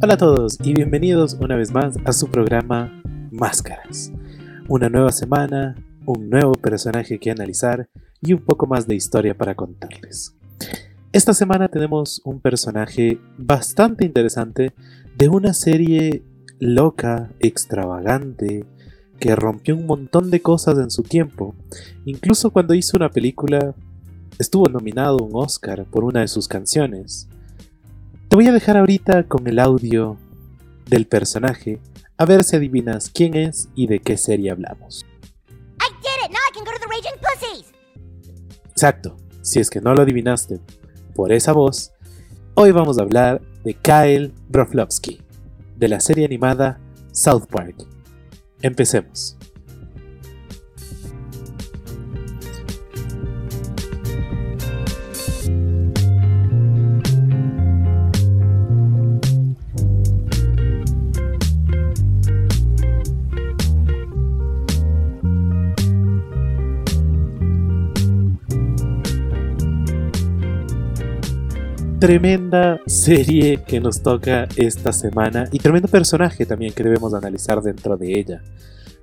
Hola a todos y bienvenidos una vez más a su programa Máscaras. Una nueva semana, un nuevo personaje que analizar y un poco más de historia para contarles. Esta semana tenemos un personaje bastante interesante de una serie loca, extravagante, que rompió un montón de cosas en su tiempo. Incluso cuando hizo una película, estuvo nominado a un Oscar por una de sus canciones. Te voy a dejar ahorita con el audio del personaje, a ver si adivinas quién es y de qué serie hablamos. Exacto, si es que no lo adivinaste por esa voz, hoy vamos a hablar de Kyle Broflovsky, de la serie animada South Park. Empecemos. Tremenda serie que nos toca esta semana y tremendo personaje también que debemos analizar dentro de ella.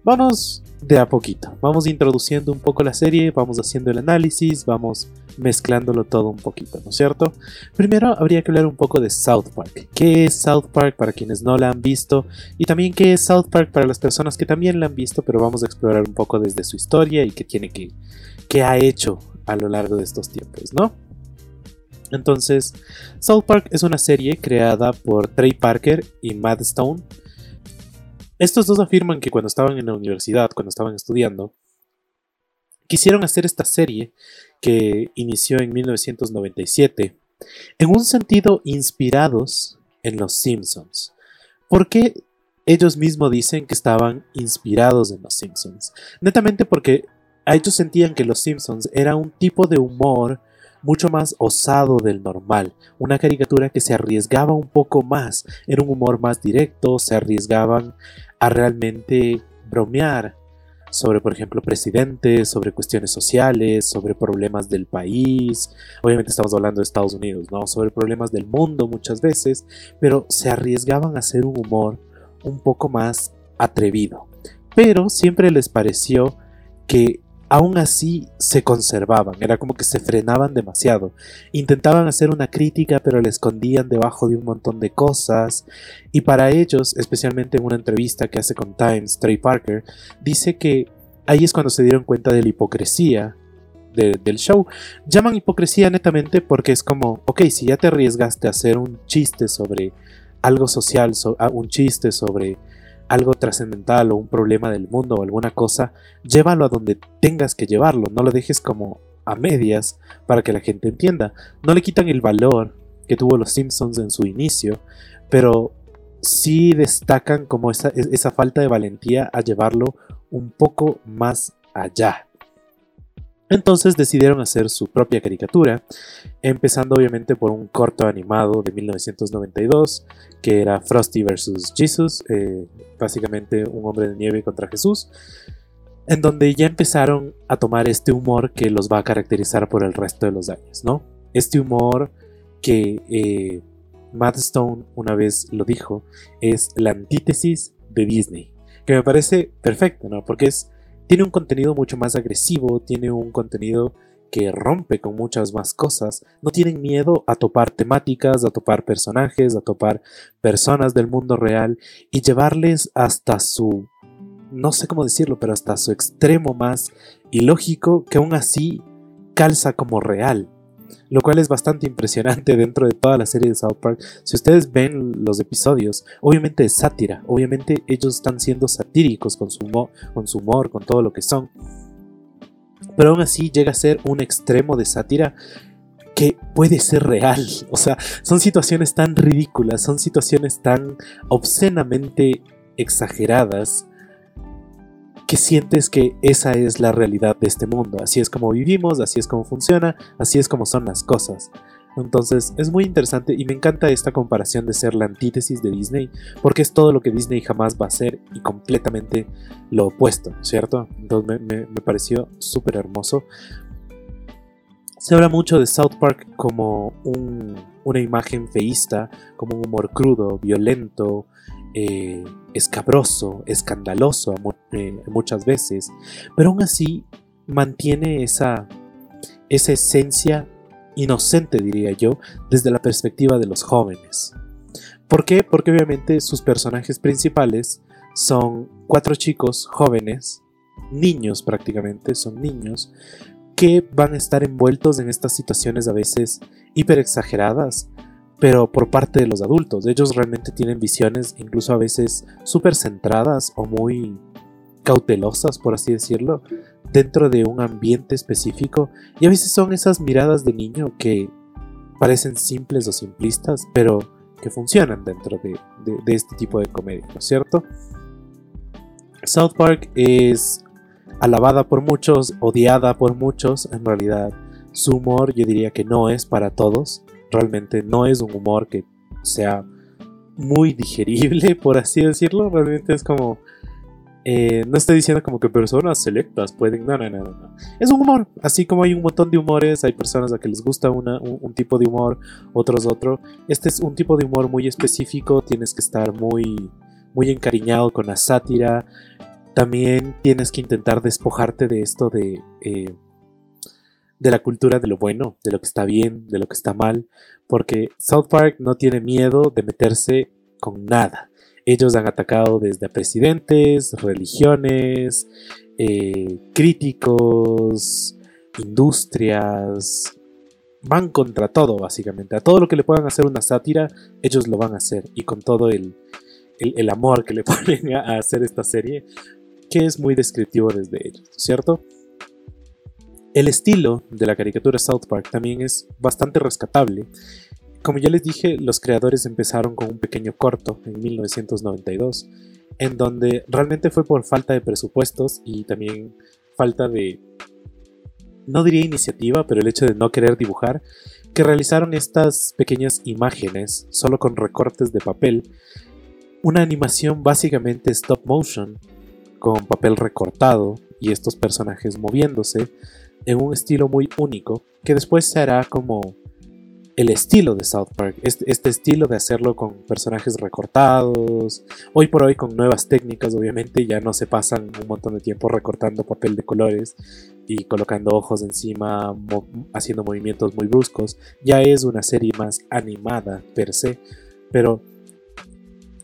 Vamos de a poquito, vamos introduciendo un poco la serie, vamos haciendo el análisis, vamos mezclándolo todo un poquito, ¿no es cierto? Primero habría que hablar un poco de South Park. ¿Qué es South Park para quienes no la han visto? Y también qué es South Park para las personas que también la han visto, pero vamos a explorar un poco desde su historia y qué tiene que, qué ha hecho a lo largo de estos tiempos, ¿no? Entonces, South Park es una serie creada por Trey Parker y Matt Stone. Estos dos afirman que cuando estaban en la universidad, cuando estaban estudiando, quisieron hacer esta serie que inició en 1997, en un sentido inspirados en Los Simpsons. ¿Por qué ellos mismos dicen que estaban inspirados en Los Simpsons? Netamente porque ellos sentían que Los Simpsons era un tipo de humor mucho más osado del normal, una caricatura que se arriesgaba un poco más, era un humor más directo, se arriesgaban a realmente bromear sobre, por ejemplo, presidentes, sobre cuestiones sociales, sobre problemas del país, obviamente estamos hablando de Estados Unidos, ¿no? Sobre problemas del mundo muchas veces, pero se arriesgaban a hacer un humor un poco más atrevido. Pero siempre les pareció que aún así se conservaban, era como que se frenaban demasiado. Intentaban hacer una crítica, pero la escondían debajo de un montón de cosas. Y para ellos, especialmente en una entrevista que hace con Times, Trey Parker, dice que ahí es cuando se dieron cuenta de la hipocresía del show. Llaman hipocresía netamente porque es como, ok, si ya te arriesgaste a hacer un chiste sobre algo social, un chiste sobre algo trascendental o un problema del mundo o alguna cosa, llévalo a donde tengas que llevarlo, no lo dejes como a medias para que la gente entienda. No le quitan el valor que tuvo los Simpsons en su inicio, pero sí destacan como esa, esa falta de valentía a llevarlo un poco más allá. Entonces decidieron hacer su propia caricatura, empezando obviamente por un corto animado de 1992, que era Frosty vs. Jesus, eh, básicamente un hombre de nieve contra Jesús, en donde ya empezaron a tomar este humor que los va a caracterizar por el resto de los años, ¿no? Este humor que eh, Matt Stone una vez lo dijo, es la antítesis de Disney, que me parece perfecto, ¿no? Porque es tiene un contenido mucho más agresivo, tiene un contenido que rompe con muchas más cosas. No tienen miedo a topar temáticas, a topar personajes, a topar personas del mundo real y llevarles hasta su, no sé cómo decirlo, pero hasta su extremo más ilógico que aún así calza como real lo cual es bastante impresionante dentro de toda la serie de South Park. Si ustedes ven los episodios, obviamente es sátira, obviamente ellos están siendo satíricos con su, humor, con su humor, con todo lo que son. Pero aún así llega a ser un extremo de sátira que puede ser real. O sea, son situaciones tan ridículas, son situaciones tan obscenamente exageradas que sientes que esa es la realidad de este mundo, así es como vivimos, así es como funciona, así es como son las cosas. Entonces es muy interesante y me encanta esta comparación de ser la antítesis de Disney, porque es todo lo que Disney jamás va a ser y completamente lo opuesto, ¿cierto? Entonces me, pareció súper hermoso. Se habla mucho de South Park como una imagen feísta, como un humor crudo, violento, eh, escabroso, escandaloso eh, muchas veces, pero aún así mantiene esa, esa esencia inocente, diría yo, desde la perspectiva de los jóvenes. ¿Por qué? Porque obviamente sus personajes principales son cuatro chicos jóvenes, niños prácticamente, son niños, que van a estar envueltos en estas situaciones a veces hiper exageradas, pero por parte de los adultos. Ellos realmente tienen visiones incluso a veces súper centradas o muy cautelosas, por así decirlo, dentro de un ambiente específico. Y a veces son esas miradas de niño que parecen simples o simplistas, pero que funcionan dentro de, este tipo de comedia, ¿no es cierto? South Park es alabada por muchos, odiada por muchos, en realidad su humor yo diría que no es para todos realmente no es un humor que sea muy digerible, por así decirlo. Realmente es como. Eh, no estoy diciendo como que personas selectas pueden. No, no, no, no. Es un humor. Así como hay un montón de humores, hay personas a que les gusta un, tipo de humor, otros otro. Este es un tipo de humor muy específico. Tienes que estar muy, muy encariñado con la sátira. También tienes que intentar despojarte de esto de. Eh, de la cultura de lo bueno, de lo que está bien, de lo que está mal, porque South Park no tiene miedo de meterse con nada. Ellos han atacado desde a presidentes, religiones, eh, críticos, industrias, van contra todo básicamente. A todo lo que le puedan hacer una sátira, ellos lo van a hacer. Y con todo el, el amor que le ponen a hacer esta serie, que es muy descriptivo desde ellos, ¿cierto? El estilo de la caricatura South Park también es bastante rescatable. Como ya les dije, los creadores empezaron con un pequeño corto en 1992, en donde realmente fue por falta de presupuestos y también falta de, no diría iniciativa, pero el hecho de no querer dibujar, que realizaron estas pequeñas imágenes solo con recortes de papel, una animación básicamente stop motion, con papel recortado y estos personajes moviéndose, en un estilo muy único que después será como el estilo de South Park, este, este, estilo de hacerlo con personajes recortados, hoy por hoy con nuevas técnicas, obviamente ya no se pasan un montón de tiempo recortando papel de colores y colocando ojos encima, haciendo movimientos muy bruscos, ya es una serie más animada per se, pero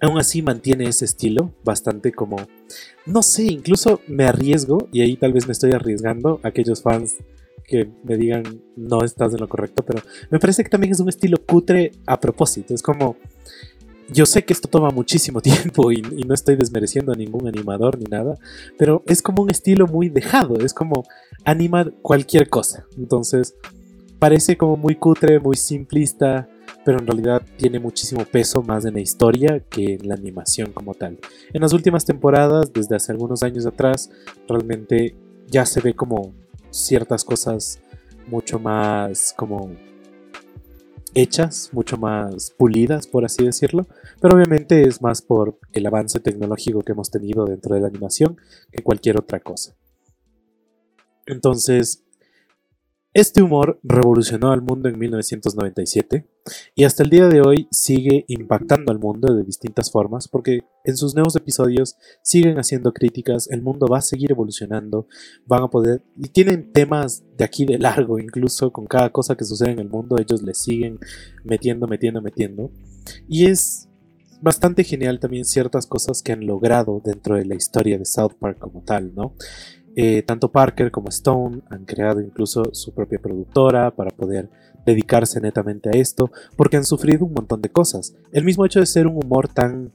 aún así mantiene ese estilo bastante como no sé, incluso me arriesgo, y ahí tal vez me estoy arriesgando a aquellos fans que me digan no estás en lo correcto, pero me parece que también es un estilo cutre a propósito. Es como, yo sé que esto toma muchísimo tiempo y, no estoy desmereciendo a ningún animador ni nada, pero es como un estilo muy dejado, es como anima cualquier cosa. Entonces, parece como muy cutre, muy simplista, pero en realidad tiene muchísimo peso más en la historia que en la animación como tal. En las últimas temporadas, desde hace algunos años atrás, realmente ya se ve como ciertas cosas mucho más como hechas, mucho más pulidas, por así decirlo, pero obviamente es más por el avance tecnológico que hemos tenido dentro de la animación que cualquier otra cosa. Entonces, este humor revolucionó al mundo en 1997 y hasta el día de hoy sigue impactando al mundo de distintas formas porque en sus nuevos episodios siguen haciendo críticas, el mundo va a seguir evolucionando, van a poder y tienen temas de aquí de largo incluso con cada cosa que sucede en el mundo ellos le siguen metiendo, metiendo, metiendo y es bastante genial también ciertas cosas que han logrado dentro de la historia de South Park como tal, ¿no? Eh, tanto Parker como Stone han creado incluso su propia productora para poder dedicarse netamente a esto, porque han sufrido un montón de cosas. El mismo hecho de ser un humor tan,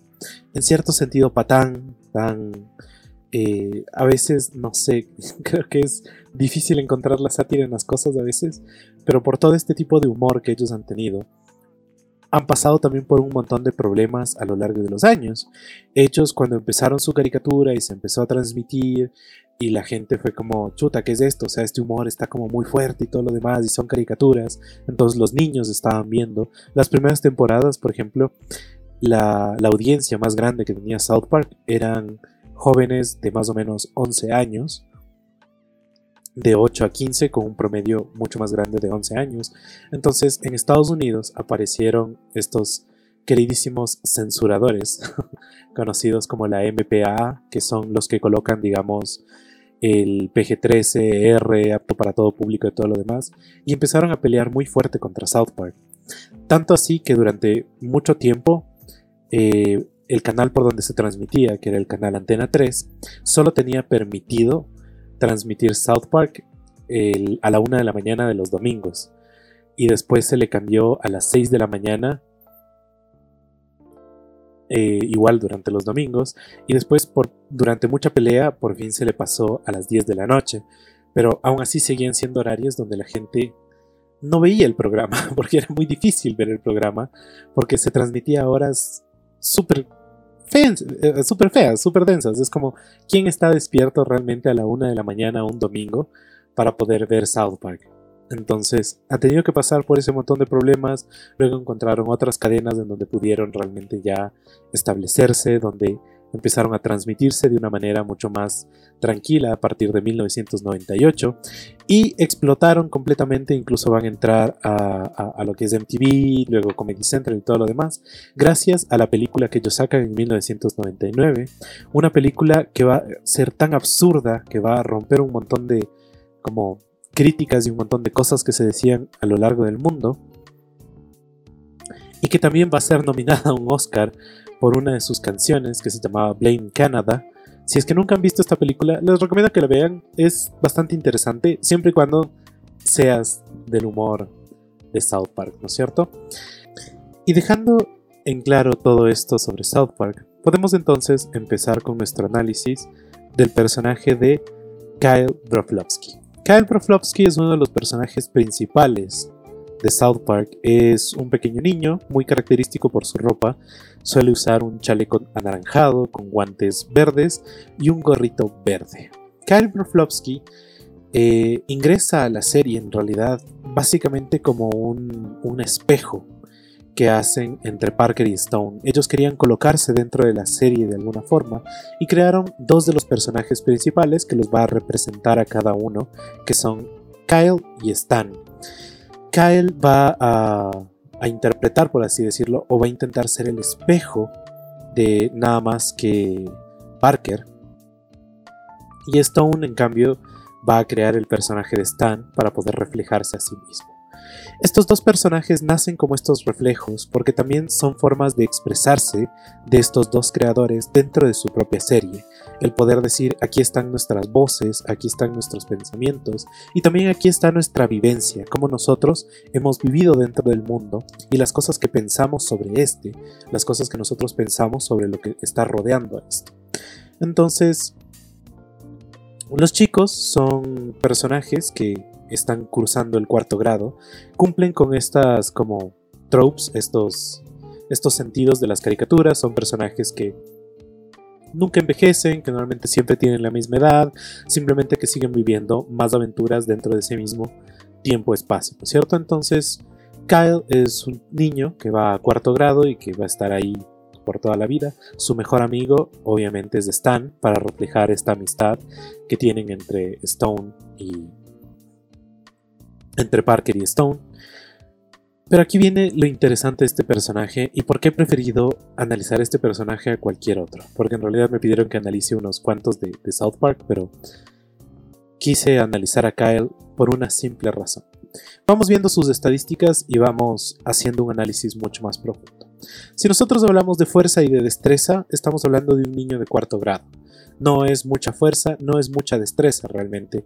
en cierto sentido, patán, tan... Eh, a veces, no sé, creo que es difícil encontrar la sátira en las cosas a veces, pero por todo este tipo de humor que ellos han tenido, han pasado también por un montón de problemas a lo largo de los años. Hechos cuando empezaron su caricatura y se empezó a transmitir y la gente fue como, chuta, ¿qué es esto? O sea, este humor está como muy fuerte y todo lo demás y son caricaturas. Entonces los niños estaban viendo. Las primeras temporadas, por ejemplo, la, la audiencia más grande que tenía South Park eran jóvenes de más o menos 11 años de 8 a 15 con un promedio mucho más grande de 11 años. Entonces en Estados Unidos aparecieron estos queridísimos censuradores conocidos como la MPA, que son los que colocan, digamos, el PG-13, R, apto para todo público y todo lo demás, y empezaron a pelear muy fuerte contra South Park. Tanto así que durante mucho tiempo eh, el canal por donde se transmitía, que era el canal Antena 3, solo tenía permitido transmitir South Park a la una de la mañana de los domingos. Y después se le cambió a las 6 de la mañana, eh, igual durante los domingos. Y después, por, durante mucha pelea, por fin se le pasó a las 10 de la noche. Pero aún así seguían siendo horarios donde la gente no veía el programa, porque era muy difícil ver el programa, porque se transmitía a horas súper eh, súper feas, súper densas. Es como, ¿quién está despierto realmente a la una de la mañana un domingo para poder ver South Park? Entonces, ha tenido que pasar por ese montón de problemas. Luego encontraron otras cadenas en donde pudieron realmente ya establecerse, donde empezaron a transmitirse de una manera mucho más tranquila a partir de 1998 y explotaron completamente, incluso van a entrar a, lo que es MTV, luego Comedy Central y todo lo demás, gracias a la película que ellos sacan en 1999, una película que va a ser tan absurda que va a romper un montón de como críticas y un montón de cosas que se decían a lo largo del mundo y que también va a ser nominada a un Oscar por una de sus canciones que se llamaba Blame Canada. Si es que nunca han visto esta película, les recomiendo que la vean. Es bastante interesante, siempre y cuando seas del humor de South Park, ¿no es cierto? Y dejando en claro todo esto sobre South Park, podemos entonces empezar con nuestro análisis del personaje de Kyle Broflovsky. Kyle Broflovsky es uno de los personajes principales de South Park es un pequeño niño, muy característico por su ropa. Suele usar un chaleco anaranjado con guantes verdes y un gorrito verde. Kyle Broflovsky eh, ingresa a la serie en realidad básicamente como un, un espejo que hacen entre Parker y Stone. Ellos querían colocarse dentro de la serie de alguna forma y crearon dos de los personajes principales que los va a representar a cada uno, que son Kyle y Stan. Kyle va a, interpretar, por así decirlo, o va a intentar ser el espejo de nada más que Parker. Y Stone, en cambio, va a crear el personaje de Stan para poder reflejarse a sí mismo. Estos dos personajes nacen como estos reflejos porque también son formas de expresarse de estos dos creadores dentro de su propia serie. El poder decir aquí están nuestras voces, aquí están nuestros pensamientos y también aquí está nuestra vivencia, como nosotros hemos vivido dentro del mundo y las cosas que pensamos sobre este, las cosas que nosotros pensamos sobre lo que está rodeando a esto. Entonces, los chicos son personajes que están cursando el cuarto grado, cumplen con estas como tropes, estos, estos sentidos de las caricaturas, son personajes que nunca envejecen, que normalmente siempre tienen la misma edad, simplemente que siguen viviendo más aventuras dentro de ese mismo tiempo-espacio, cierto? Entonces, Kyle es un niño que va a cuarto grado y que va a estar ahí por toda la vida. Su mejor amigo, obviamente, es Stan, para reflejar esta amistad que tienen entre Stone y, entre Parker y Stone. Pero aquí viene lo interesante de este personaje y por qué he preferido analizar este personaje a cualquier otro. Porque en realidad me pidieron que analice unos cuantos de, South Park, pero quise analizar a Kyle por una simple razón. Vamos viendo sus estadísticas y vamos haciendo un análisis mucho más profundo. Si nosotros hablamos de fuerza y de destreza, estamos hablando de un niño de cuarto grado. No es mucha fuerza, no es mucha destreza realmente.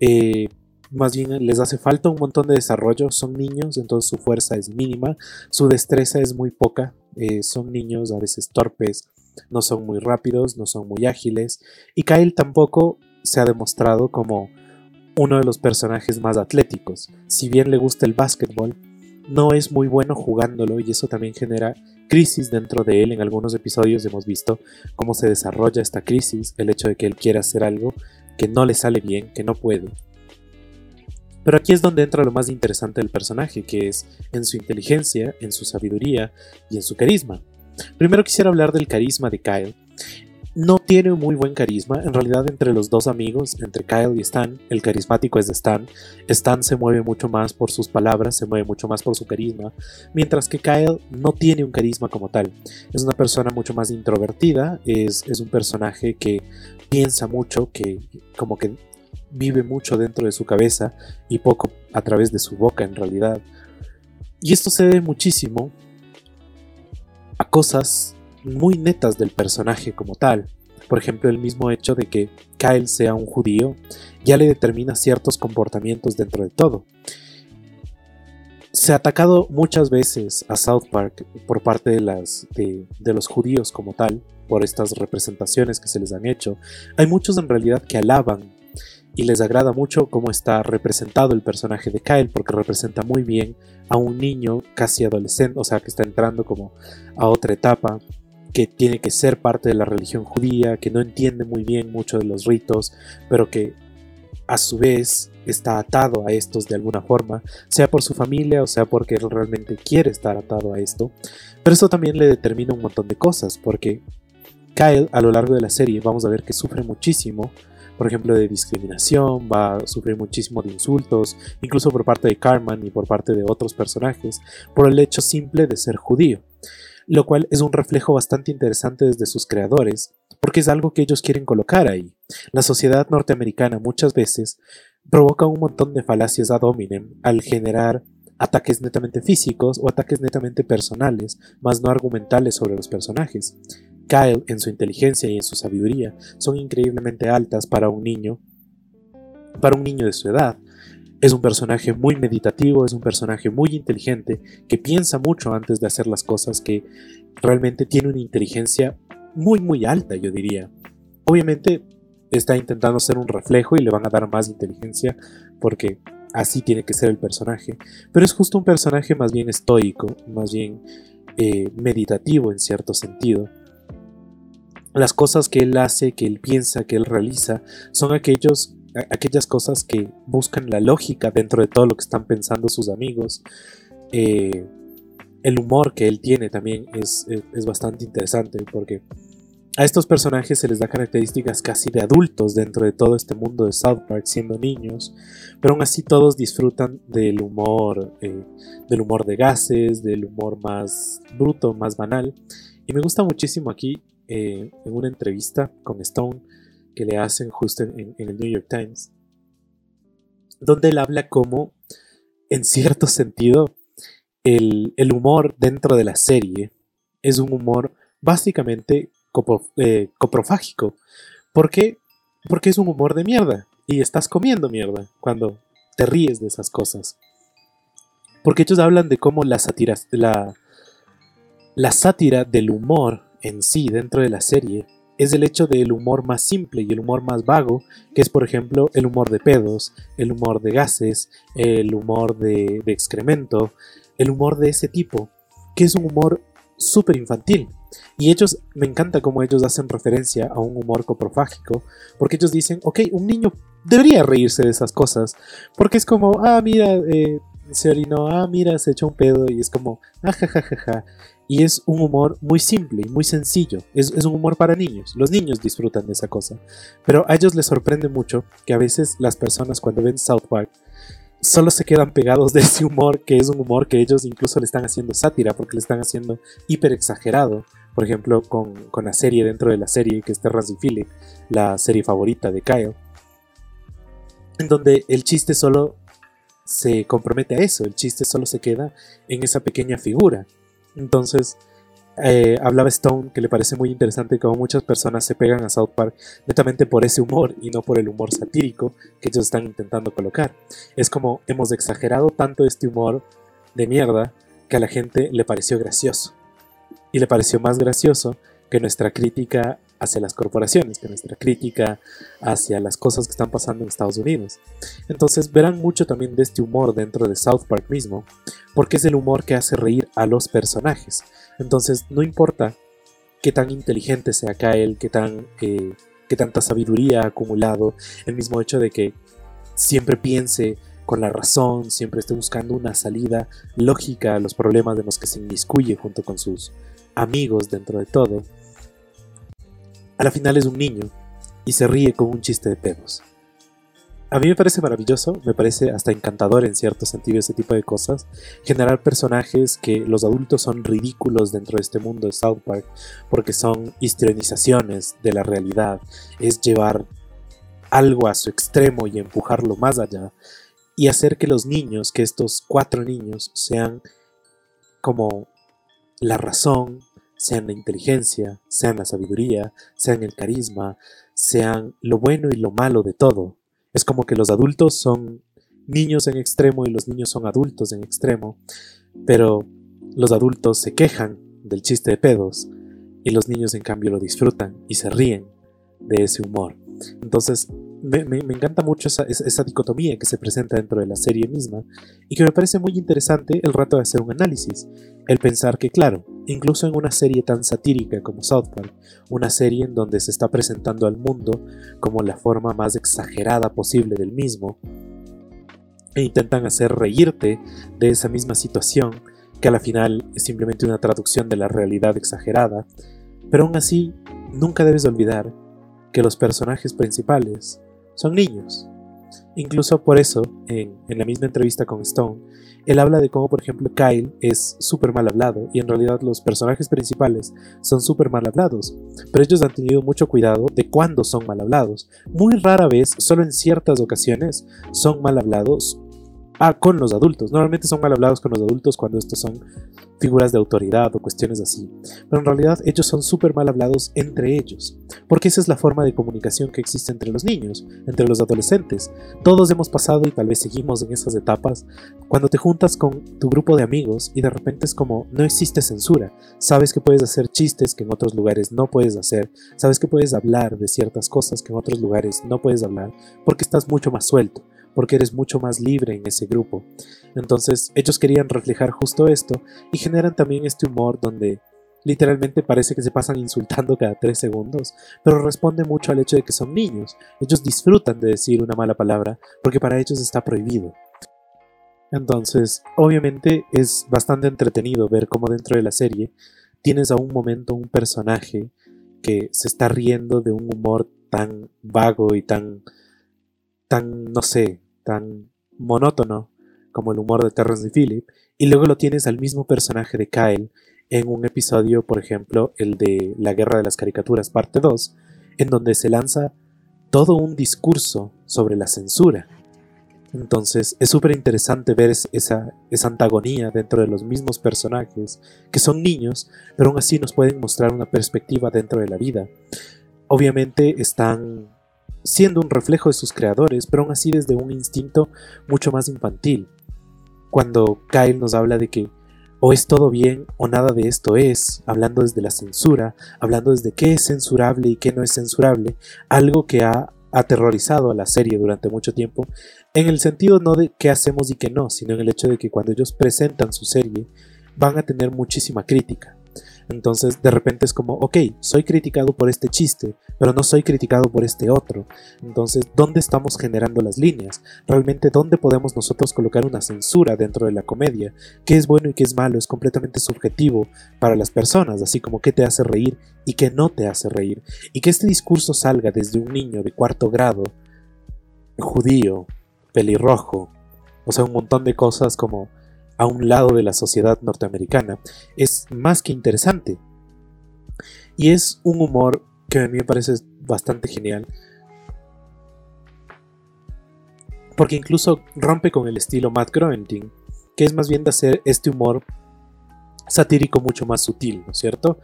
Eh, más bien les hace falta un montón de desarrollo, son niños, entonces su fuerza es mínima, su destreza es muy poca, eh, son niños a veces torpes, no son muy rápidos, no son muy ágiles, y Kyle tampoco se ha demostrado como uno de los personajes más atléticos. Si bien le gusta el básquetbol, no es muy bueno jugándolo y eso también genera crisis dentro de él. En algunos episodios hemos visto cómo se desarrolla esta crisis, el hecho de que él quiera hacer algo que no le sale bien, que no puede. Pero aquí es donde entra lo más interesante del personaje, que es en su inteligencia, en su sabiduría y en su carisma. Primero quisiera hablar del carisma de Kyle no tiene muy buen carisma. En realidad, entre los dos amigos, entre Kyle y Stan, el carismático es Stan. Stan se mueve mucho más por sus palabras, se mueve mucho más por su carisma, mientras que Kyle no tiene un carisma como tal. Es una persona mucho más introvertida, es, es un personaje que piensa mucho, que como que vive mucho dentro de su cabeza y poco a través de su boca en realidad. Y esto se debe muchísimo a cosas muy netas del personaje como tal. Por ejemplo, el mismo hecho de que Kyle sea un judío ya le determina ciertos comportamientos dentro de todo. Se ha atacado muchas veces a South Park por parte de, las, de, de, los judíos como tal, por estas representaciones que se les han hecho. Hay muchos en realidad que alaban y les agrada mucho cómo está representado el personaje de Kyle, porque representa muy bien a un niño casi adolescente, o sea, que está entrando como a otra etapa que tiene que ser parte de la religión judía, que no entiende muy bien mucho de los ritos, pero que a su vez está atado a estos de alguna forma, sea por su familia o sea porque él realmente quiere estar atado a esto. Pero esto también le determina un montón de cosas, porque Kyle a lo largo de la serie vamos a ver que sufre muchísimo, por ejemplo, de discriminación, va a sufrir muchísimo de insultos, incluso por parte de Carmen y por parte de otros personajes, por el hecho simple de ser judío lo cual es un reflejo bastante interesante desde sus creadores, porque es algo que ellos quieren colocar ahí. La sociedad norteamericana muchas veces provoca un montón de falacias ad hominem al generar ataques netamente físicos o ataques netamente personales, más no argumentales sobre los personajes. Kyle, en su inteligencia y en su sabiduría, son increíblemente altas para un niño, para un niño de su edad, es un personaje muy meditativo, es un personaje muy inteligente, que piensa mucho antes de hacer las cosas, que realmente tiene una inteligencia muy muy alta, yo diría. Obviamente está intentando ser un reflejo y le van a dar más inteligencia porque así tiene que ser el personaje. Pero es justo un personaje más bien estoico, más bien eh, meditativo en cierto sentido. Las cosas que él hace, que él piensa, que él realiza, son aquellos aquellas cosas que buscan la lógica dentro de todo lo que están pensando sus amigos. Eh, el humor que él tiene también es, bastante interesante porque a estos personajes se les da características casi de adultos dentro de todo este mundo de South Park siendo niños, pero aún así todos disfrutan del humor, eh, del humor de gases, del humor más bruto, más banal. Y me gusta muchísimo aquí eh, en una entrevista con Stone que le hacen justo en, el New York Times, donde él habla como, en cierto sentido, el, humor dentro de la serie es un humor básicamente eh, coprofágico. ¿Por qué? Porque es un humor de mierda y estás comiendo mierda cuando te ríes de esas cosas. Porque ellos hablan de cómo la sátira, la, la sátira del humor en sí dentro de la serie es el hecho del humor más simple y el humor más vago, que es por ejemplo el humor de pedos, el humor de gases, el humor de, excremento, el humor de ese tipo, que es un humor súper infantil. Y ellos, me encanta cómo ellos hacen referencia a un humor coprofágico, porque ellos dicen, ok, un niño debería reírse de esas cosas, porque es como, ah, mira, eh, se orinó, ah, mira, se echó un pedo, y es como, ah, ja, y es un humor muy simple y muy sencillo. Es, un humor para niños. Los niños disfrutan de esa cosa. Pero a ellos les sorprende mucho que a veces las personas cuando ven South Park solo se quedan pegados de ese humor, que es un humor que ellos incluso le están haciendo sátira, porque le están haciendo hiper exagerado. Por ejemplo, con, la serie dentro de la serie, que es Terrence Philip, la serie favorita de Kyle. En donde el chiste solo se compromete a eso, el chiste solo se queda en esa pequeña figura. Entonces, eh, hablaba Stone que le parece muy interesante cómo muchas personas se pegan a South Park netamente por ese humor y no por el humor satírico que ellos están intentando colocar. Es como hemos exagerado tanto este humor de mierda que a la gente le pareció gracioso. Y le pareció más gracioso que nuestra crítica hacia las corporaciones, que nuestra crítica hacia las cosas que están pasando en Estados Unidos. Entonces verán mucho también de este humor dentro de South Park mismo, porque es el humor que hace reír a los personajes. Entonces no importa qué tan inteligente sea Kyle, qué, tan, eh, qué tanta sabiduría ha acumulado, el mismo hecho de que siempre piense con la razón, siempre esté buscando una salida lógica a los problemas de los que se inmiscuye junto con sus amigos dentro de todo. A la final es un niño y se ríe con un chiste de pedos. A mí me parece maravilloso, me parece hasta encantador en cierto sentido ese tipo de cosas, generar personajes que los adultos son ridículos dentro de este mundo de South Park, porque son histrionizaciones de la realidad, es llevar algo a su extremo y empujarlo más allá, y hacer que los niños, que estos cuatro niños sean como la razón, sean la inteligencia, sean la sabiduría, sean el carisma, sean lo bueno y lo malo de todo. Es como que los adultos son niños en extremo y los niños son adultos en extremo, pero los adultos se quejan del chiste de pedos y los niños en cambio lo disfrutan y se ríen de ese humor. Entonces, me, encanta mucho esa, esa, dicotomía que se presenta dentro de la serie misma y que me parece muy interesante el rato de hacer un análisis. El pensar que, claro, incluso en una serie tan satírica como South Park, una serie en donde se está presentando al mundo como la forma más exagerada posible del mismo, e intentan hacer reírte de esa misma situación, que a la final es simplemente una traducción de la realidad exagerada, pero aún así nunca debes olvidar que los personajes principales son niños. Incluso por eso, en, la misma entrevista con Stone, él habla de cómo, por ejemplo, Kyle es súper mal hablado y en realidad los personajes principales son súper mal hablados, pero ellos han tenido mucho cuidado de cuándo son mal hablados. Muy rara vez, solo en ciertas ocasiones, son mal hablados Ah, con los adultos. Normalmente son mal hablados con los adultos cuando estos son figuras de autoridad o cuestiones así. Pero en realidad ellos son súper mal hablados entre ellos. Porque esa es la forma de comunicación que existe entre los niños, entre los adolescentes. Todos hemos pasado y tal vez seguimos en esas etapas cuando te juntas con tu grupo de amigos y de repente es como no existe censura. Sabes que puedes hacer chistes que en otros lugares no puedes hacer. Sabes que puedes hablar de ciertas cosas que en otros lugares no puedes hablar porque estás mucho más suelto porque eres mucho más libre en ese grupo. Entonces ellos querían reflejar justo esto y generan también este humor donde literalmente parece que se pasan insultando cada tres segundos, pero responde mucho al hecho de que son niños. Ellos disfrutan de decir una mala palabra porque para ellos está prohibido. Entonces, obviamente es bastante entretenido ver cómo dentro de la serie tienes a un momento un personaje que se está riendo de un humor tan vago y tan tan, no sé, tan monótono como el humor de Terrence y Phillip, y luego lo tienes al mismo personaje de Kyle en un episodio, por ejemplo, el de La Guerra de las Caricaturas, parte 2, en donde se lanza todo un discurso sobre la censura. Entonces es súper interesante ver esa, esa antagonía dentro de los mismos personajes, que son niños, pero aún así nos pueden mostrar una perspectiva dentro de la vida. Obviamente están siendo un reflejo de sus creadores, pero aún así desde un instinto mucho más infantil. Cuando Kyle nos habla de que o es todo bien o nada de esto es, hablando desde la censura, hablando desde qué es censurable y qué no es censurable, algo que ha aterrorizado a la serie durante mucho tiempo, en el sentido no de qué hacemos y qué no, sino en el hecho de que cuando ellos presentan su serie van a tener muchísima crítica. Entonces de repente es como, ok, soy criticado por este chiste, pero no soy criticado por este otro. Entonces, ¿dónde estamos generando las líneas? Realmente, ¿dónde podemos nosotros colocar una censura dentro de la comedia? ¿Qué es bueno y qué es malo? Es completamente subjetivo para las personas, así como qué te hace reír y qué no te hace reír. Y que este discurso salga desde un niño de cuarto grado, judío, pelirrojo, o sea, un montón de cosas como a un lado de la sociedad norteamericana, es más que interesante. Y es un humor que a mí me parece bastante genial. Porque incluso rompe con el estilo Matt Groening, que es más bien de hacer este humor satírico mucho más sutil, ¿no es cierto?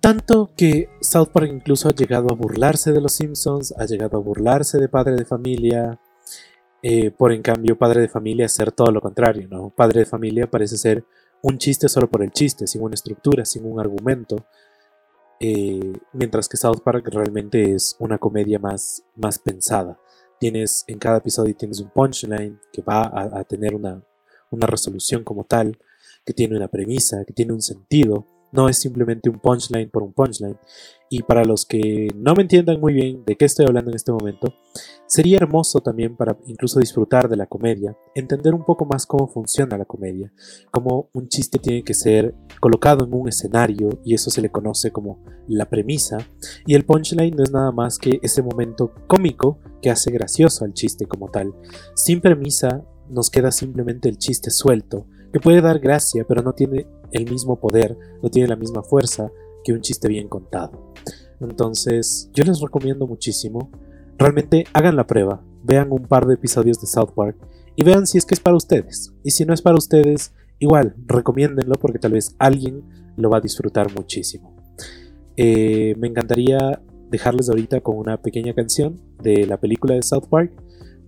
Tanto que South Park incluso ha llegado a burlarse de los Simpsons, ha llegado a burlarse de Padre de Familia, eh, por en cambio, padre de familia ser todo lo contrario, ¿no? Padre de familia parece ser un chiste solo por el chiste, sin una estructura, sin un argumento. Eh, mientras que South Park realmente es una comedia más, más pensada. Tienes en cada episodio tienes un punchline que va a, tener una, una resolución como tal, que tiene una premisa, que tiene un sentido no es simplemente un punchline por un punchline. Y para los que no me entiendan muy bien de qué estoy hablando en este momento, sería hermoso también para incluso disfrutar de la comedia, entender un poco más cómo funciona la comedia, cómo un chiste tiene que ser colocado en un escenario y eso se le conoce como la premisa, y el punchline no es nada más que ese momento cómico que hace gracioso al chiste como tal. Sin premisa nos queda simplemente el chiste suelto, que puede dar gracia, pero no tiene el mismo poder, no tiene la misma fuerza que un chiste bien contado. Entonces, yo les recomiendo muchísimo. Realmente hagan la prueba, vean un par de episodios de South Park y vean si es que es para ustedes. Y si no es para ustedes, igual, recomiéndenlo porque tal vez alguien lo va a disfrutar muchísimo. Eh, me encantaría dejarles ahorita con una pequeña canción de la película de South Park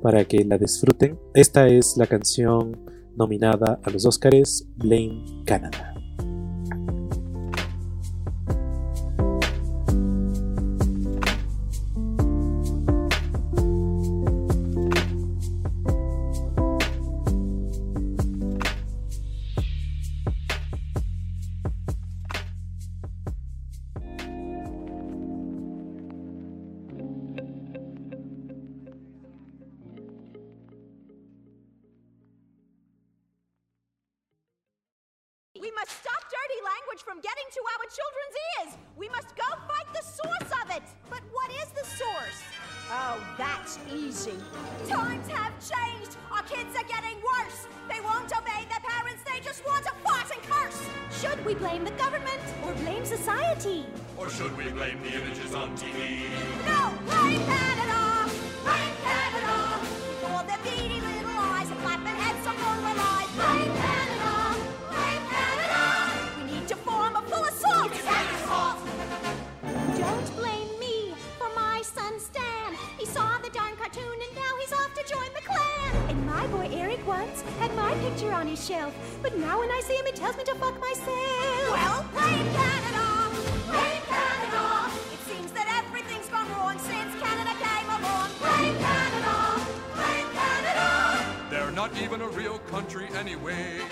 para que la disfruten. Esta es la canción nominada a los Oscars Blame Canada. But now when I see him, it tells me to fuck myself. Well, blame Canada. Blame Canada. It seems that everything's gone wrong since Canada came along. Blame Canada. Blame Canada. They're not even a real country anyway.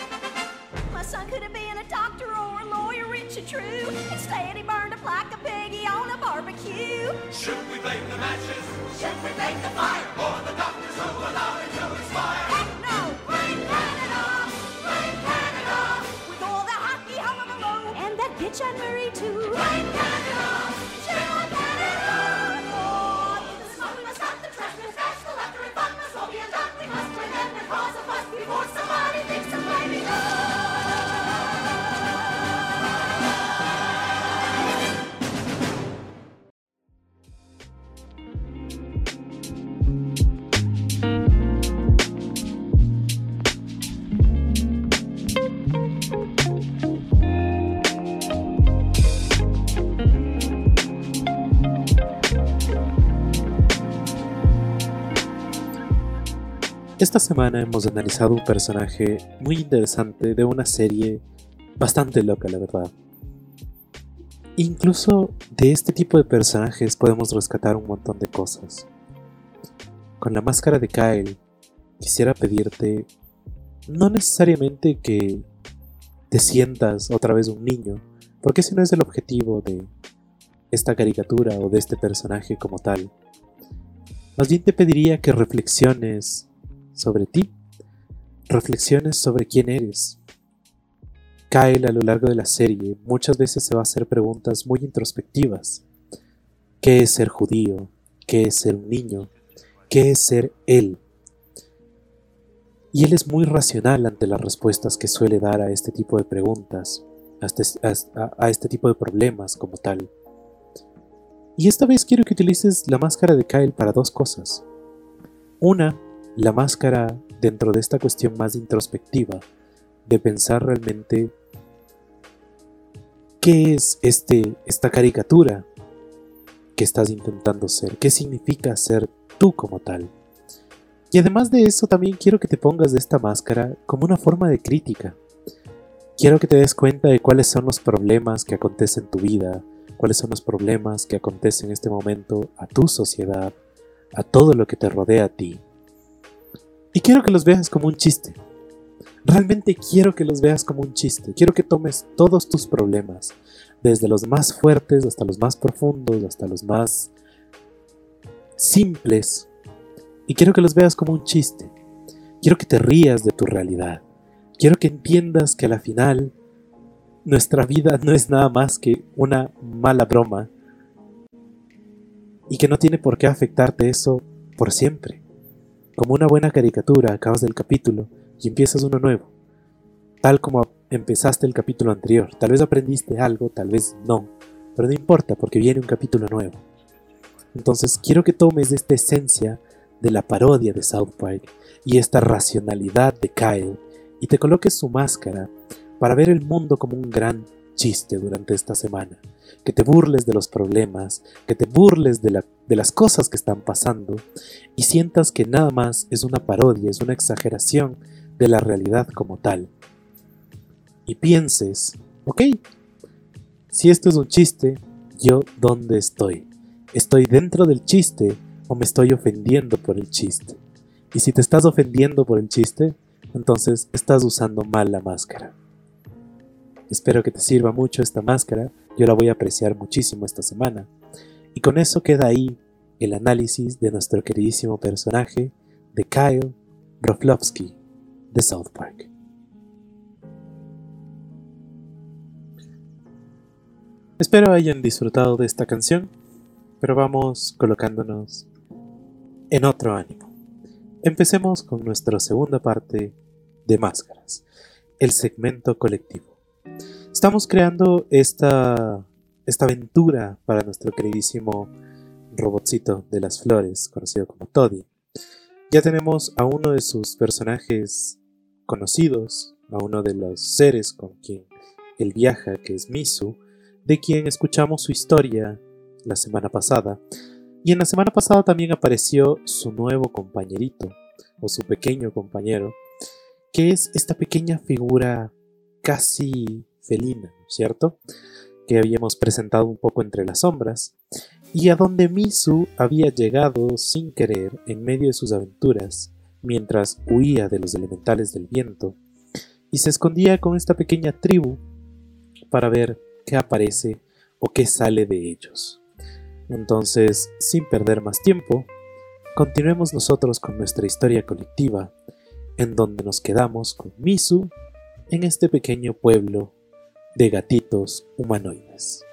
My son could have been a doctor or a lawyer, rich and true. Instead, he burned up like a piggy on a barbecue. Should we blame the matches? Should we blame the fire? Or the doctors Esta semana hemos analizado un personaje muy interesante de una serie bastante loca, la verdad. Incluso de este tipo de personajes podemos rescatar un montón de cosas. Con la máscara de Kyle, quisiera pedirte no necesariamente que te sientas otra vez un niño, porque ese no es el objetivo de esta caricatura o de este personaje como tal. Más bien te pediría que reflexiones sobre ti, reflexiones sobre quién eres. Kyle a lo largo de la serie muchas veces se va a hacer preguntas muy introspectivas. ¿Qué es ser judío? ¿Qué es ser un niño? ¿Qué es ser él? Y él es muy racional ante las respuestas que suele dar a este tipo de preguntas, a este, este tipo de problemas como tal. Y esta vez quiero que utilices la máscara de Kyle para dos cosas. Una, la máscara dentro de esta cuestión más introspectiva, de pensar realmente qué es este, esta caricatura que estás intentando ser, qué significa ser tú como tal. Y además de eso también quiero que te pongas de esta máscara como una forma de crítica. Quiero que te des cuenta de cuáles son los problemas que acontecen en tu vida, cuáles son los problemas que acontecen en este momento a tu sociedad, a todo lo que te rodea a ti. Y quiero que los veas como un chiste. Realmente quiero que los veas como un chiste. Quiero que tomes todos tus problemas, desde los más fuertes hasta los más profundos, hasta los más simples, y quiero que los veas como un chiste. Quiero que te rías de tu realidad. Quiero que entiendas que a la final nuestra vida no es nada más que una mala broma y que no tiene por qué afectarte eso por siempre. Como una buena caricatura, acabas del capítulo y empiezas uno nuevo, tal como empezaste el capítulo anterior. Tal vez aprendiste algo, tal vez no, pero no importa porque viene un capítulo nuevo. Entonces quiero que tomes esta esencia de la parodia de South Park y esta racionalidad de Kyle y te coloques su máscara para ver el mundo como un gran chiste durante esta semana, que te burles de los problemas, que te burles de, las cosas que están pasando y sientas que nada más es una parodia, es una exageración de la realidad como tal. Y pienses, ok, si esto es un chiste, ¿yo dónde estoy? ¿Estoy dentro del chiste o me estoy ofendiendo por el chiste? Y si te estás ofendiendo por el chiste, entonces estás usando mal la máscara. Espero que te sirva mucho esta máscara, yo la voy a apreciar muchísimo esta semana. Y con eso queda ahí el análisis de nuestro queridísimo personaje de Kyle Broflovsky de South Park. Espero hayan disfrutado de esta canción, pero vamos colocándonos en otro ánimo. Empecemos con nuestra segunda parte de máscaras, el segmento colectivo. Estamos creando esta, esta aventura para nuestro queridísimo robotcito de las flores, conocido como Toddy. Ya tenemos a uno de sus personajes conocidos, a uno de los seres con quien él viaja, que es Misu, de quien escuchamos su historia la semana pasada. Y en la semana pasada también apareció su nuevo compañerito, o su pequeño compañero, que es esta pequeña figura casi felina, ¿cierto? Que habíamos presentado un poco entre las sombras, y a donde Misu había llegado sin querer en medio de sus aventuras, mientras huía de los elementales del viento, y se escondía con esta pequeña tribu para ver qué aparece o qué sale de ellos. Entonces, sin perder más tiempo, continuemos nosotros con nuestra historia colectiva, en donde nos quedamos con Misu en este pequeño pueblo de gatitos humanoides.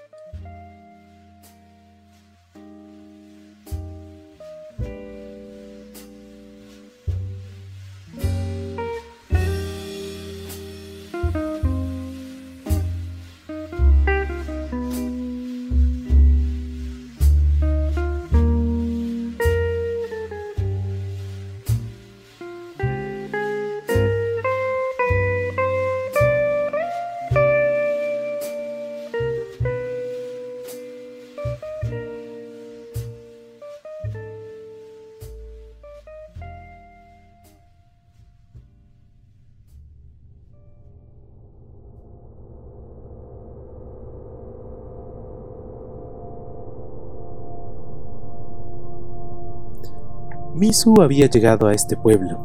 Misu había llegado a este pueblo.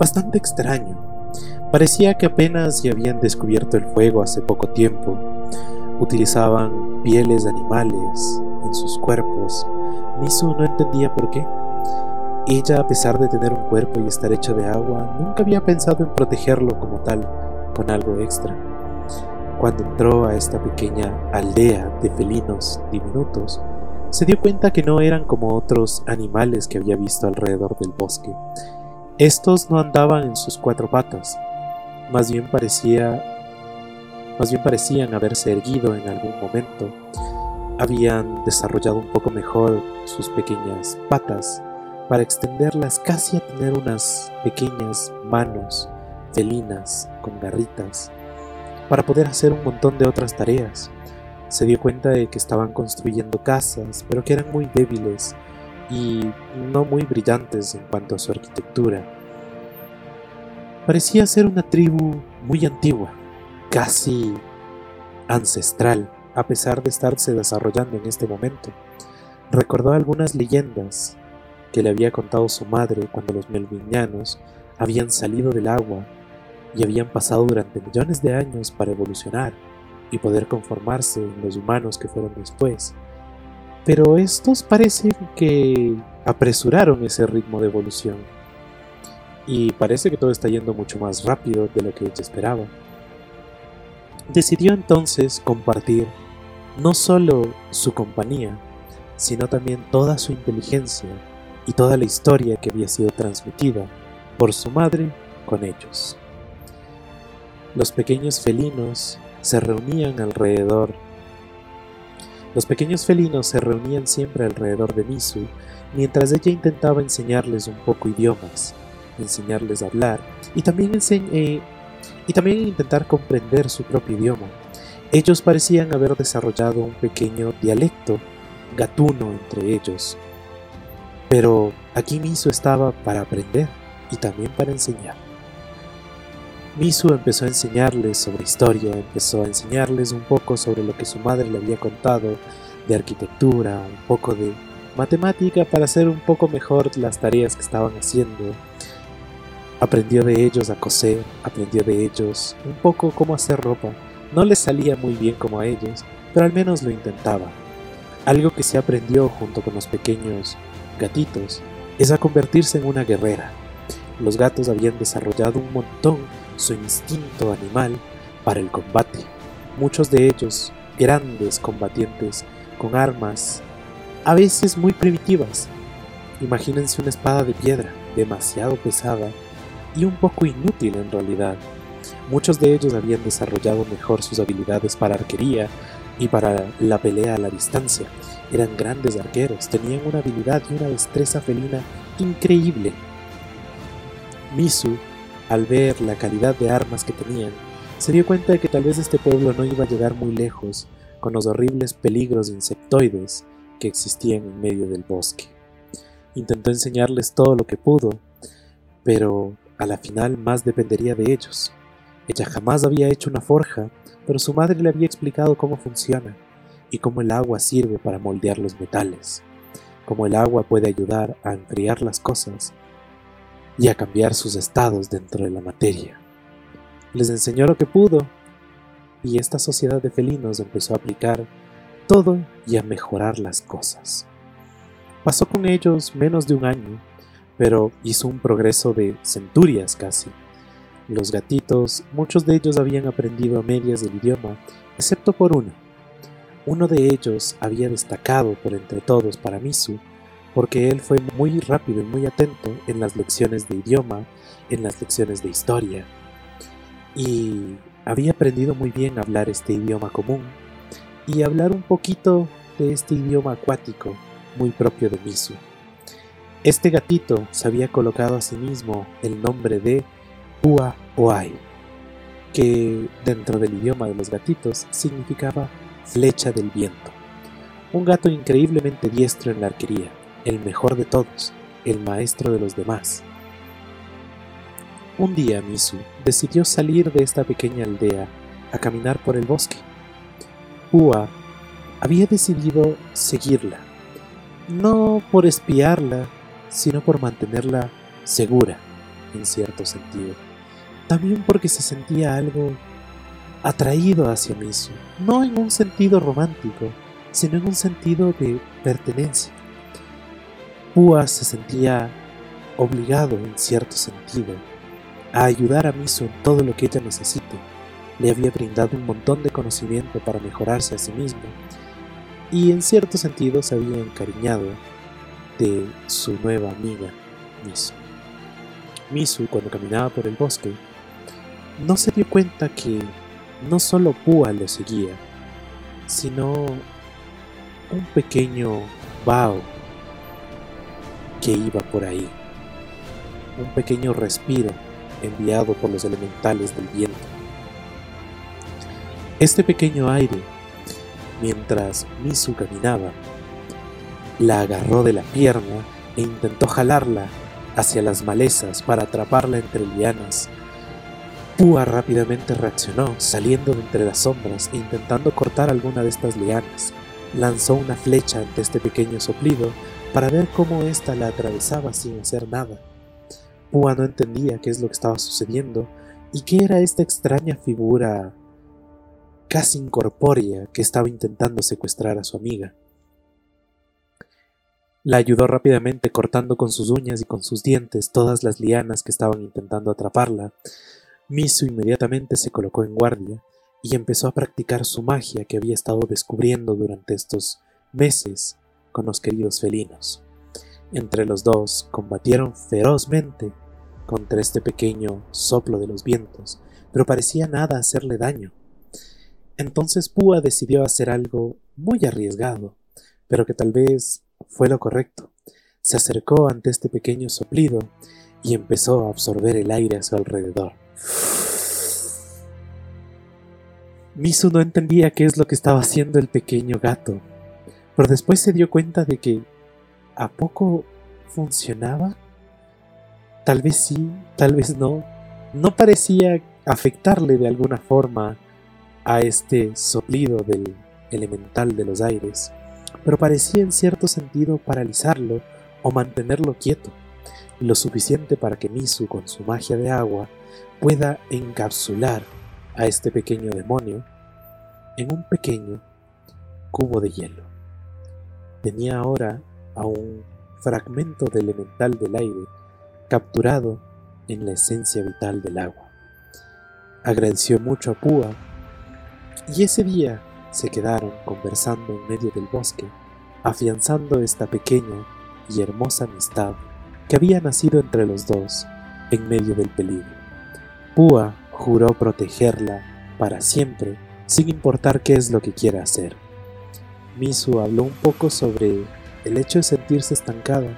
Bastante extraño. Parecía que apenas ya habían descubierto el fuego hace poco tiempo. Utilizaban pieles de animales en sus cuerpos. Misu no entendía por qué. Ella, a pesar de tener un cuerpo y estar hecho de agua, nunca había pensado en protegerlo como tal, con algo extra. Cuando entró a esta pequeña aldea de felinos diminutos, se dio cuenta que no eran como otros animales que había visto alrededor del bosque. Estos no andaban en sus cuatro patas, más bien parecía más bien parecían haberse erguido en algún momento. Habían desarrollado un poco mejor sus pequeñas patas para extenderlas casi a tener unas pequeñas manos felinas con garritas para poder hacer un montón de otras tareas. Se dio cuenta de que estaban construyendo casas, pero que eran muy débiles y no muy brillantes en cuanto a su arquitectura. Parecía ser una tribu muy antigua, casi ancestral, a pesar de estarse desarrollando en este momento. Recordó algunas leyendas que le había contado su madre cuando los melvinianos habían salido del agua y habían pasado durante millones de años para evolucionar y poder conformarse en los humanos que fueron después. Pero estos parecen que apresuraron ese ritmo de evolución. Y parece que todo está yendo mucho más rápido de lo que ella esperaba. Decidió entonces compartir no solo su compañía, sino también toda su inteligencia y toda la historia que había sido transmitida por su madre con ellos. Los pequeños felinos se reunían alrededor. Los pequeños felinos se reunían siempre alrededor de Misu mientras ella intentaba enseñarles un poco idiomas, enseñarles a hablar y también, eh, y también intentar comprender su propio idioma. Ellos parecían haber desarrollado un pequeño dialecto gatuno entre ellos. Pero aquí Misu estaba para aprender y también para enseñar. Misu empezó a enseñarles sobre historia, empezó a enseñarles un poco sobre lo que su madre le había contado de arquitectura, un poco de matemática para hacer un poco mejor las tareas que estaban haciendo. Aprendió de ellos a coser, aprendió de ellos un poco cómo hacer ropa. No les salía muy bien como a ellos, pero al menos lo intentaba. Algo que se aprendió junto con los pequeños gatitos es a convertirse en una guerrera. Los gatos habían desarrollado un montón su instinto animal para el combate. Muchos de ellos, grandes combatientes con armas, a veces muy primitivas. Imagínense una espada de piedra, demasiado pesada y un poco inútil en realidad. Muchos de ellos habían desarrollado mejor sus habilidades para arquería y para la pelea a la distancia. Eran grandes arqueros, tenían una habilidad y una destreza felina increíble. Misu al ver la calidad de armas que tenían, se dio cuenta de que tal vez este pueblo no iba a llegar muy lejos con los horribles peligros insectoides que existían en medio del bosque. Intentó enseñarles todo lo que pudo, pero a la final más dependería de ellos. Ella jamás había hecho una forja, pero su madre le había explicado cómo funciona y cómo el agua sirve para moldear los metales, cómo el agua puede ayudar a enfriar las cosas y a cambiar sus estados dentro de la materia. Les enseñó lo que pudo y esta sociedad de felinos empezó a aplicar todo y a mejorar las cosas. Pasó con ellos menos de un año, pero hizo un progreso de centurias casi. Los gatitos, muchos de ellos habían aprendido a medias del idioma, excepto por uno. Uno de ellos había destacado por entre todos para Misu porque él fue muy rápido y muy atento en las lecciones de idioma, en las lecciones de historia, y había aprendido muy bien a hablar este idioma común y hablar un poquito de este idioma acuático muy propio de Misu. Este gatito se había colocado a sí mismo el nombre de Ua Oai, que dentro del idioma de los gatitos significaba flecha del viento. Un gato increíblemente diestro en la arquería, el mejor de todos, el maestro de los demás. Un día Misu decidió salir de esta pequeña aldea a caminar por el bosque. Ua había decidido seguirla, no por espiarla, sino por mantenerla segura, en cierto sentido. También porque se sentía algo atraído hacia Misu, no en un sentido romántico, sino en un sentido de pertenencia. Púa se sentía obligado, en cierto sentido, a ayudar a Miso en todo lo que ella necesite. Le había brindado un montón de conocimiento para mejorarse a sí mismo y en cierto sentido se había encariñado de su nueva amiga, Misu. Misu, cuando caminaba por el bosque, no se dio cuenta que no solo Púa lo seguía, sino un pequeño Bao que iba por ahí. Un pequeño respiro enviado por los elementales del viento. Este pequeño aire, mientras Misu caminaba, la agarró de la pierna e intentó jalarla hacia las malezas para atraparla entre lianas. Púa rápidamente reaccionó, saliendo de entre las sombras e intentando cortar alguna de estas lianas. Lanzó una flecha ante este pequeño soplido para ver cómo ésta la atravesaba sin hacer nada. Púa no entendía qué es lo que estaba sucediendo y qué era esta extraña figura casi incorpórea que estaba intentando secuestrar a su amiga. La ayudó rápidamente cortando con sus uñas y con sus dientes todas las lianas que estaban intentando atraparla. Misu inmediatamente se colocó en guardia y empezó a practicar su magia que había estado descubriendo durante estos meses con los queridos felinos. Entre los dos combatieron ferozmente contra este pequeño soplo de los vientos, pero parecía nada hacerle daño. Entonces Púa decidió hacer algo muy arriesgado, pero que tal vez fue lo correcto. Se acercó ante este pequeño soplido y empezó a absorber el aire a su alrededor. Misu no entendía qué es lo que estaba haciendo el pequeño gato, pero después se dio cuenta de que a poco funcionaba. Tal vez sí, tal vez no. No parecía afectarle de alguna forma a este soplido del elemental de los aires, pero parecía en cierto sentido paralizarlo o mantenerlo quieto, lo suficiente para que Misu con su magia de agua pueda encapsular a este pequeño demonio en un pequeño cubo de hielo. Tenía ahora a un fragmento de elemental del aire capturado en la esencia vital del agua. Agradeció mucho a Púa y ese día se quedaron conversando en medio del bosque, afianzando esta pequeña y hermosa amistad que había nacido entre los dos en medio del peligro. Púa juró protegerla para siempre, sin importar qué es lo que quiera hacer. Misu habló un poco sobre el hecho de sentirse estancada,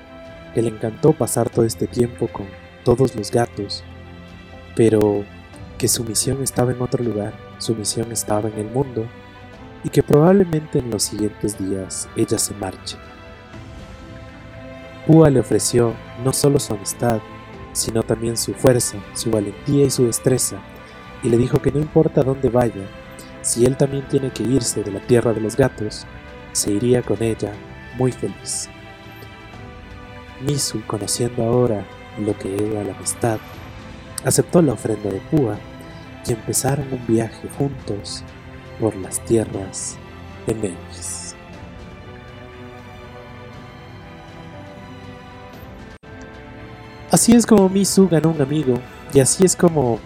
que le encantó pasar todo este tiempo con todos los gatos, pero que su misión estaba en otro lugar, su misión estaba en el mundo, y que probablemente en los siguientes días ella se marche. Púa le ofreció no solo su amistad, sino también su fuerza, su valentía y su destreza, y le dijo que no importa dónde vaya, si él también tiene que irse de la tierra de los gatos, se iría con ella muy feliz. Misu, conociendo ahora lo que era la amistad, aceptó la ofrenda de Púa y empezaron un viaje juntos por las tierras de Memphis. Así es como Misu ganó un amigo y así es como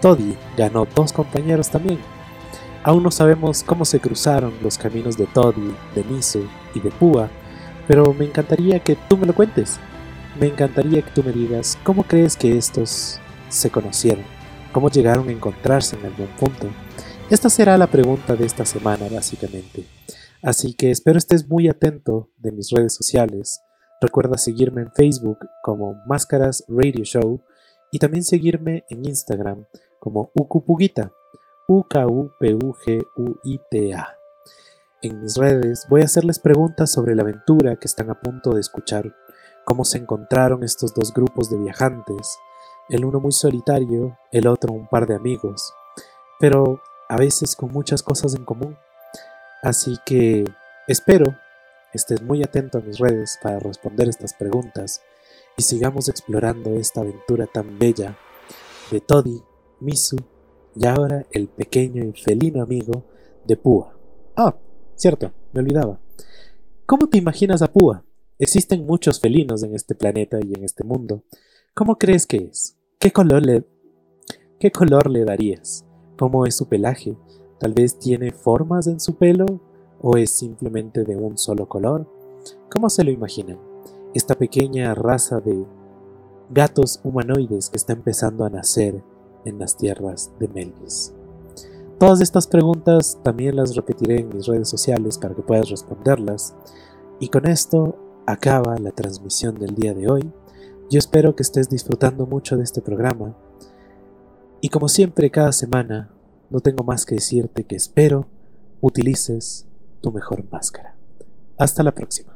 Toddy ganó dos compañeros también. Aún no sabemos cómo se cruzaron los caminos de Toddy, de Misu y de Púa, pero me encantaría que tú me lo cuentes. Me encantaría que tú me digas cómo crees que estos se conocieron, cómo llegaron a encontrarse en algún punto. Esta será la pregunta de esta semana, básicamente. Así que espero estés muy atento de mis redes sociales. Recuerda seguirme en Facebook como Máscaras Radio Show y también seguirme en Instagram como Ukupugita, U-K-U-P-U-G-U-I-T-A. En mis redes voy a hacerles preguntas sobre la aventura que están a punto de escuchar, cómo se encontraron estos dos grupos de viajantes, el uno muy solitario, el otro un par de amigos, pero a veces con muchas cosas en común. Así que espero estés muy atento a mis redes para responder estas preguntas y sigamos explorando esta aventura tan bella de Toddy, Misu y ahora el pequeño y felino amigo de Púa. Ah, cierto, me olvidaba. ¿Cómo te imaginas a Púa? Existen muchos felinos en este planeta y en este mundo. ¿Cómo crees que es? ¿Qué color le qué color le darías? ¿Cómo es su pelaje? ¿Tal vez tiene formas en su pelo o es simplemente de un solo color? ¿Cómo se lo imaginan? esta pequeña raza de gatos humanoides que está empezando a nacer en las tierras de Melvis. Todas estas preguntas también las repetiré en mis redes sociales para que puedas responderlas. Y con esto acaba la transmisión del día de hoy. Yo espero que estés disfrutando mucho de este programa. Y como siempre cada semana, no tengo más que decirte que espero utilices tu mejor máscara. Hasta la próxima.